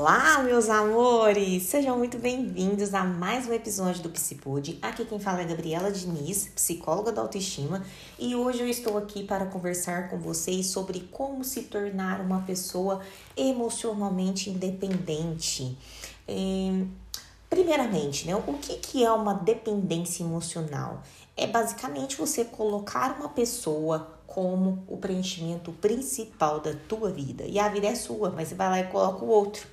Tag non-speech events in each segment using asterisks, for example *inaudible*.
Olá, meus amores! Sejam muito bem-vindos a mais um episódio do Psipod. Aqui quem fala é Gabriela Diniz, psicóloga da autoestima, e hoje eu estou aqui para conversar com vocês sobre como se tornar uma pessoa emocionalmente independente. É... Primeiramente, né, o que, que é uma dependência emocional? É basicamente você colocar uma pessoa como o preenchimento principal da tua vida. E a vida é sua, mas você vai lá e coloca o outro.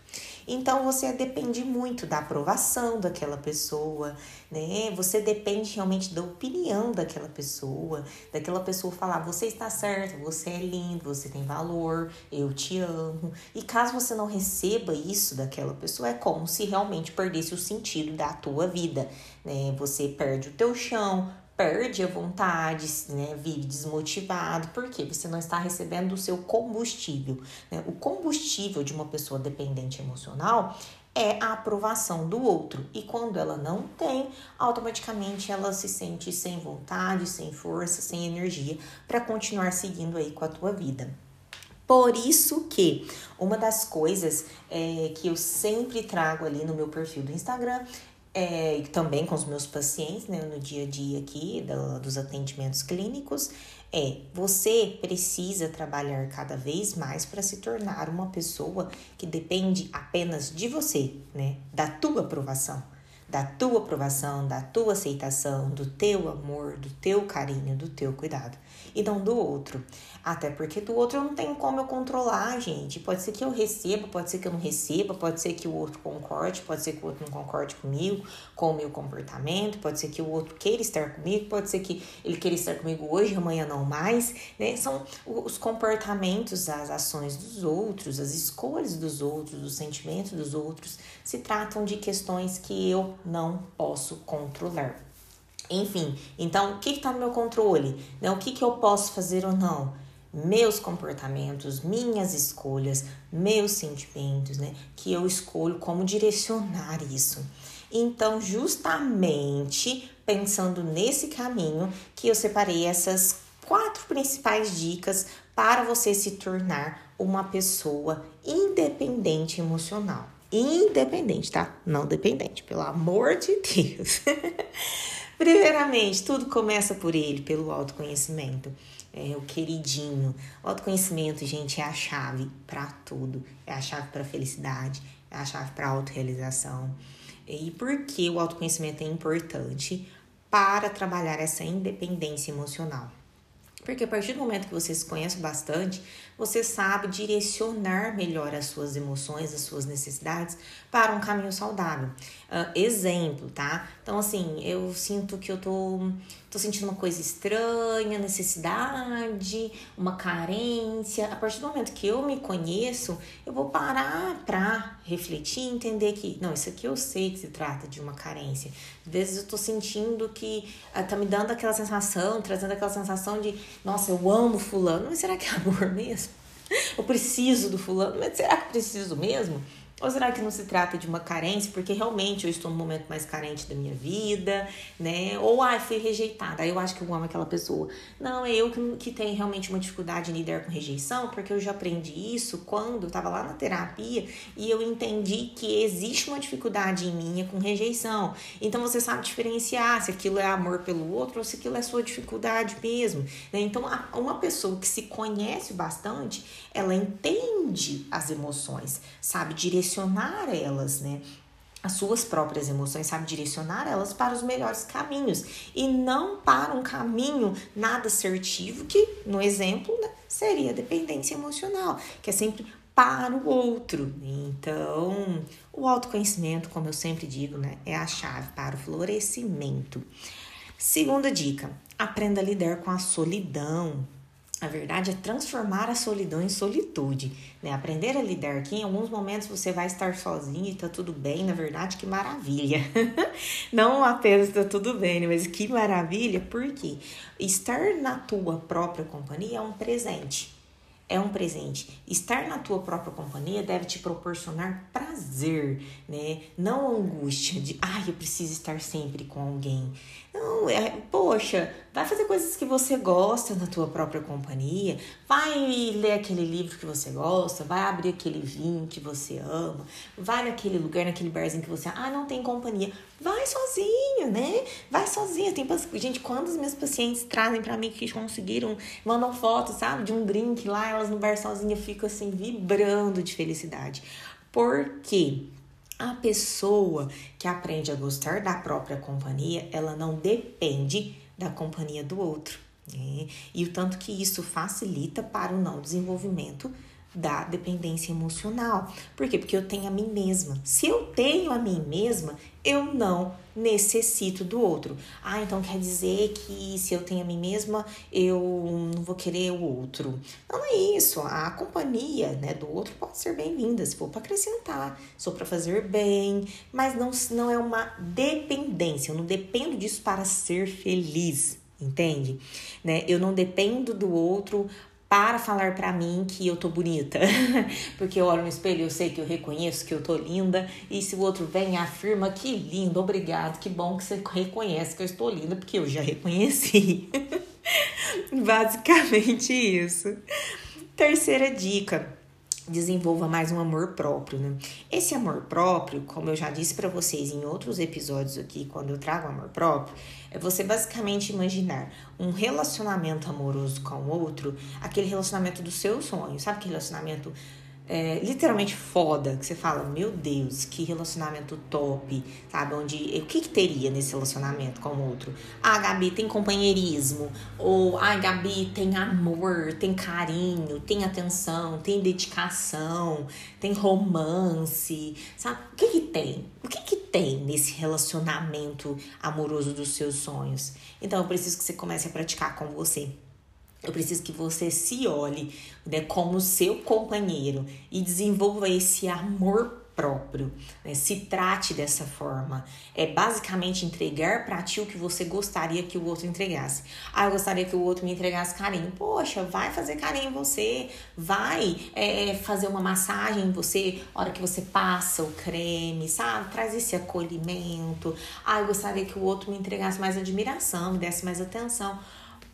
Então você depende muito da aprovação daquela pessoa, né? Você depende realmente da opinião daquela pessoa, daquela pessoa falar: você está certo, você é lindo, você tem valor, eu te amo. E caso você não receba isso daquela pessoa, é como se realmente perdesse o sentido da tua vida, né? Você perde o teu chão, perde a vontade, né, vive desmotivado, porque você não está recebendo o seu combustível. Né? O combustível de uma pessoa dependente emocional é a aprovação do outro. E quando ela não tem, automaticamente ela se sente sem vontade, sem força, sem energia para continuar seguindo aí com a tua vida. Por isso que uma das coisas é, que eu sempre trago ali no meu perfil do Instagram é, também com os meus pacientes, né, no dia a dia aqui, do, dos atendimentos clínicos, é você precisa trabalhar cada vez mais para se tornar uma pessoa que depende apenas de você, né, da tua aprovação da tua aprovação, da tua aceitação, do teu amor, do teu carinho, do teu cuidado e não do outro. Até porque do outro eu não tenho como eu controlar, gente. Pode ser que eu receba, pode ser que eu não receba, pode ser que o outro concorde, pode ser que o outro não concorde comigo, com o meu comportamento, pode ser que o outro queira estar comigo, pode ser que ele queira estar comigo hoje, amanhã não mais, né? São os comportamentos, as ações dos outros, as escolhas dos outros, os sentimentos dos outros, se tratam de questões que eu não posso controlar. Enfim, então o que está no meu controle? Né? O que, que eu posso fazer ou não? Meus comportamentos, minhas escolhas, meus sentimentos, né? Que eu escolho como direcionar isso. Então, justamente pensando nesse caminho, que eu separei essas quatro principais dicas para você se tornar uma pessoa independente emocional. Independente, tá? Não dependente, pelo amor de Deus. *laughs* Primeiramente, tudo começa por ele, pelo autoconhecimento. É o queridinho. O autoconhecimento, gente, é a chave para tudo. É a chave para felicidade, é a chave para autorrealização. E por que o autoconhecimento é importante para trabalhar essa independência emocional? Porque a partir do momento que você se conhece bastante, você sabe direcionar melhor as suas emoções, as suas necessidades para um caminho saudável. Uh, exemplo, tá? Então, assim, eu sinto que eu tô, tô sentindo uma coisa estranha, necessidade, uma carência. A partir do momento que eu me conheço, eu vou parar pra refletir e entender que, não, isso aqui eu sei que se trata de uma carência. Às vezes eu tô sentindo que uh, tá me dando aquela sensação, trazendo aquela sensação de, nossa, eu amo fulano, mas será que é amor mesmo? Eu preciso do fulano, mas será que preciso mesmo? Ou será que não se trata de uma carência, porque realmente eu estou no momento mais carente da minha vida, né? Ou, ai, ah, fui rejeitada, aí eu acho que eu amo aquela pessoa. Não, é eu que, que tenho realmente uma dificuldade em lidar com rejeição, porque eu já aprendi isso quando eu estava lá na terapia e eu entendi que existe uma dificuldade em mim com rejeição. Então você sabe diferenciar se aquilo é amor pelo outro ou se aquilo é sua dificuldade mesmo. Né? Então, uma pessoa que se conhece bastante, ela entende as emoções, sabe direcionar direcionar elas, né? As suas próprias emoções, sabe direcionar elas para os melhores caminhos e não para um caminho nada assertivo, que no exemplo né, seria dependência emocional, que é sempre para o outro. Então, o autoconhecimento, como eu sempre digo, né, é a chave para o florescimento. Segunda dica: aprenda a lidar com a solidão. A verdade é transformar a solidão em solitude, né? Aprender a lidar que em alguns momentos você vai estar sozinho e tá tudo bem, na verdade, que maravilha. *laughs* Não apenas tá tudo bem, né? mas que maravilha, porque estar na tua própria companhia é um presente é um presente. Estar na tua própria companhia deve te proporcionar prazer, né? Não angústia de, ai, eu preciso estar sempre com alguém. É, poxa, vai fazer coisas que você gosta na tua própria companhia, vai ler aquele livro que você gosta, vai abrir aquele vinho que você ama, vai naquele lugar, naquele barzinho que você, ah, não tem companhia, vai sozinho, né? Vai sozinho. Tem gente, quando os meus pacientes trazem para mim que conseguiram, mandam fotos, sabe, de um drink lá, elas no bar sozinha, eu fico assim vibrando de felicidade. Por quê? A pessoa que aprende a gostar da própria companhia, ela não depende da companhia do outro. Né? E o tanto que isso facilita para o não desenvolvimento da dependência emocional. Por quê? Porque eu tenho a mim mesma. Se eu tenho a mim mesma, eu não necessito do outro. Ah, então quer dizer que se eu tenho a mim mesma, eu não vou querer o outro. Não é isso. A companhia né, do outro pode ser bem-vinda, se for para acrescentar, for para fazer bem, mas não, não é uma dependência. Eu não dependo disso para ser feliz entende? Né? Eu não dependo do outro para falar para mim que eu tô bonita. *laughs* Porque eu olho no espelho eu sei que eu reconheço que eu tô linda. E se o outro vem e afirma que lindo, obrigado, que bom que você reconhece que eu estou linda, porque eu já reconheci. *laughs* Basicamente isso. Terceira dica desenvolva mais um amor próprio, né? Esse amor próprio, como eu já disse para vocês em outros episódios aqui, quando eu trago amor próprio, é você basicamente imaginar um relacionamento amoroso com o outro, aquele relacionamento do seu sonho, sabe aquele relacionamento é, literalmente foda, que você fala, meu Deus, que relacionamento top, sabe? Onde o que, que teria nesse relacionamento com o outro? Ah, Gabi tem companheirismo, ou ah, Gabi tem amor, tem carinho, tem atenção, tem dedicação, tem romance, sabe? O que que tem? O que que tem nesse relacionamento amoroso dos seus sonhos? Então eu preciso que você comece a praticar com você. Eu preciso que você se olhe né, como seu companheiro e desenvolva esse amor próprio. Né? Se trate dessa forma. É basicamente entregar para ti o que você gostaria que o outro entregasse. Ah, eu gostaria que o outro me entregasse carinho. Poxa, vai fazer carinho em você. Vai é, fazer uma massagem em você. Hora que você passa o creme, sabe? Traz esse acolhimento. Ah, eu gostaria que o outro me entregasse mais admiração, me desse mais atenção.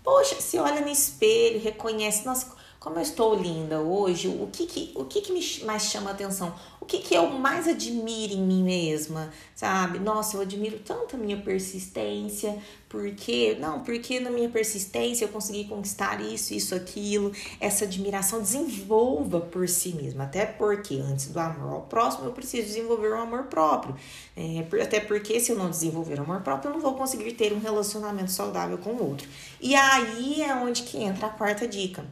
Poxa, se olha no espelho, reconhece, nossa, como eu estou linda hoje, o que que, o que, que me mais chama atenção? O que, que eu mais admiro em mim mesma, sabe? Nossa, eu admiro tanto a minha persistência, porque, não, porque na minha persistência eu consegui conquistar isso, isso, aquilo, essa admiração desenvolva por si mesma, até porque antes do amor ao próximo eu preciso desenvolver um amor próprio, é, até porque se eu não desenvolver um amor próprio eu não vou conseguir ter um relacionamento saudável com o outro. E aí é onde que entra a quarta dica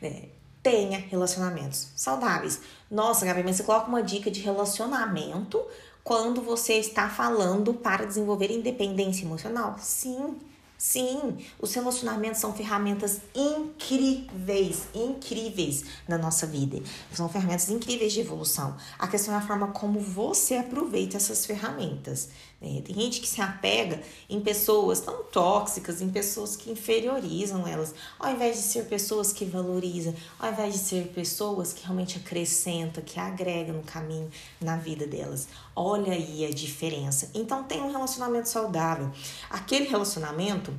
né? Tenha relacionamentos saudáveis. Nossa, Gabi, mas você coloca uma dica de relacionamento quando você está falando para desenvolver independência emocional? Sim. Sim, os relacionamentos são ferramentas incríveis, incríveis na nossa vida. São ferramentas incríveis de evolução. A questão é a forma como você aproveita essas ferramentas. Né? Tem gente que se apega em pessoas tão tóxicas, em pessoas que inferiorizam elas, ao invés de ser pessoas que valorizam, ao invés de ser pessoas que realmente acrescentam, que agregam no caminho, na vida delas. Olha aí a diferença. Então, tem um relacionamento saudável. Aquele relacionamento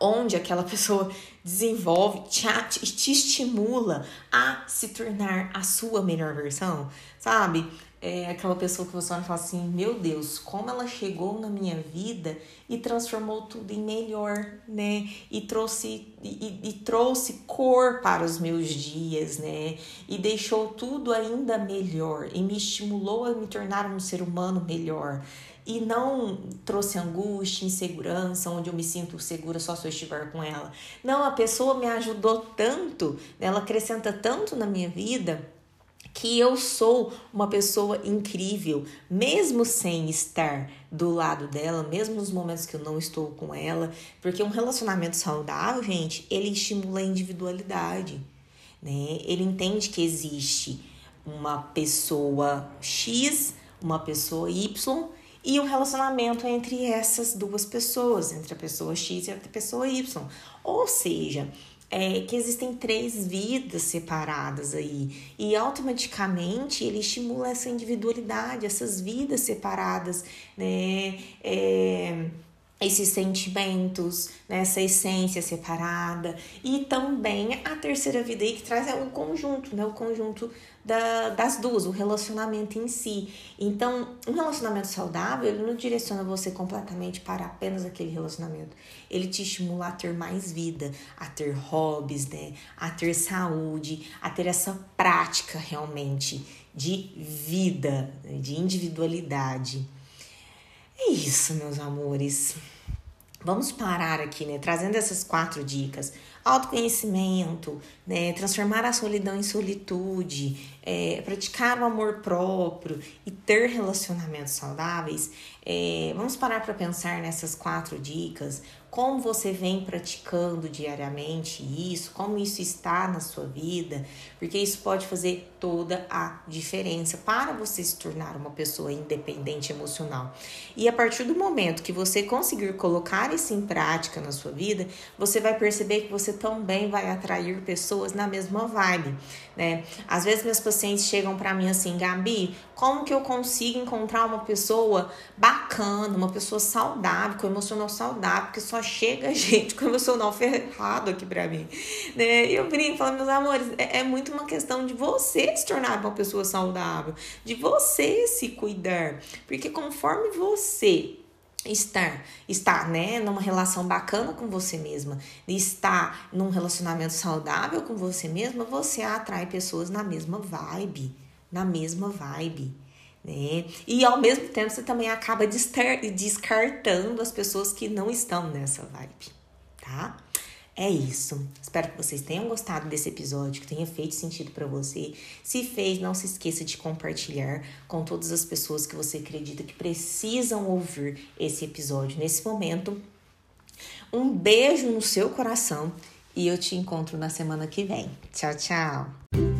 onde aquela pessoa desenvolve, te, te estimula a se tornar a sua melhor versão, sabe? É aquela pessoa que você olha e fala assim: Meu Deus, como ela chegou na minha vida e transformou tudo em melhor, né? E trouxe, e, e trouxe cor para os meus dias, né? E deixou tudo ainda melhor e me estimulou a me tornar um ser humano melhor. E não trouxe angústia, insegurança, onde eu me sinto segura só se eu estiver com ela. Não, a pessoa me ajudou tanto, ela acrescenta tanto na minha vida que eu sou uma pessoa incrível, mesmo sem estar do lado dela, mesmo nos momentos que eu não estou com ela, porque um relacionamento saudável, gente, ele estimula a individualidade, né? Ele entende que existe uma pessoa X, uma pessoa Y e um relacionamento entre essas duas pessoas, entre a pessoa X e a pessoa Y. Ou seja, é, que existem três vidas separadas aí e automaticamente ele estimula essa individualidade, essas vidas separadas, né? É, esses sentimentos, né, essa essência separada. E também a terceira vida aí que traz é o conjunto, né? O conjunto da, das duas, o relacionamento em si. Então, um relacionamento saudável, ele não direciona você completamente para apenas aquele relacionamento. Ele te estimula a ter mais vida, a ter hobbies, né? A ter saúde, a ter essa prática realmente de vida, de individualidade. É isso, meus amores. Vamos parar aqui, né? Trazendo essas quatro dicas: autoconhecimento, né? Transformar a solidão em solitude, é, praticar o amor próprio e ter relacionamentos saudáveis. É, vamos parar para pensar nessas quatro dicas como você vem praticando diariamente isso, como isso está na sua vida, porque isso pode fazer toda a diferença para você se tornar uma pessoa independente emocional. E a partir do momento que você conseguir colocar isso em prática na sua vida, você vai perceber que você também vai atrair pessoas na mesma vibe, né? Às vezes meus pacientes chegam para mim assim, Gabi, como que eu consigo encontrar uma pessoa bacana, uma pessoa saudável, com emocional saudável, que só chega *laughs* gente com emocional ferrado aqui pra mim, né? E eu brinco, falo, meus amores, é, é muito uma questão de você se tornar uma pessoa saudável, de você se cuidar, porque conforme você estar estar né numa relação bacana com você mesma estar num relacionamento saudável com você mesma você atrai pessoas na mesma vibe na mesma vibe né? E ao mesmo tempo você também acaba descartando as pessoas que não estão nessa vibe, tá? É isso. Espero que vocês tenham gostado desse episódio, que tenha feito sentido para você. Se fez, não se esqueça de compartilhar com todas as pessoas que você acredita que precisam ouvir esse episódio nesse momento. Um beijo no seu coração e eu te encontro na semana que vem. Tchau, tchau.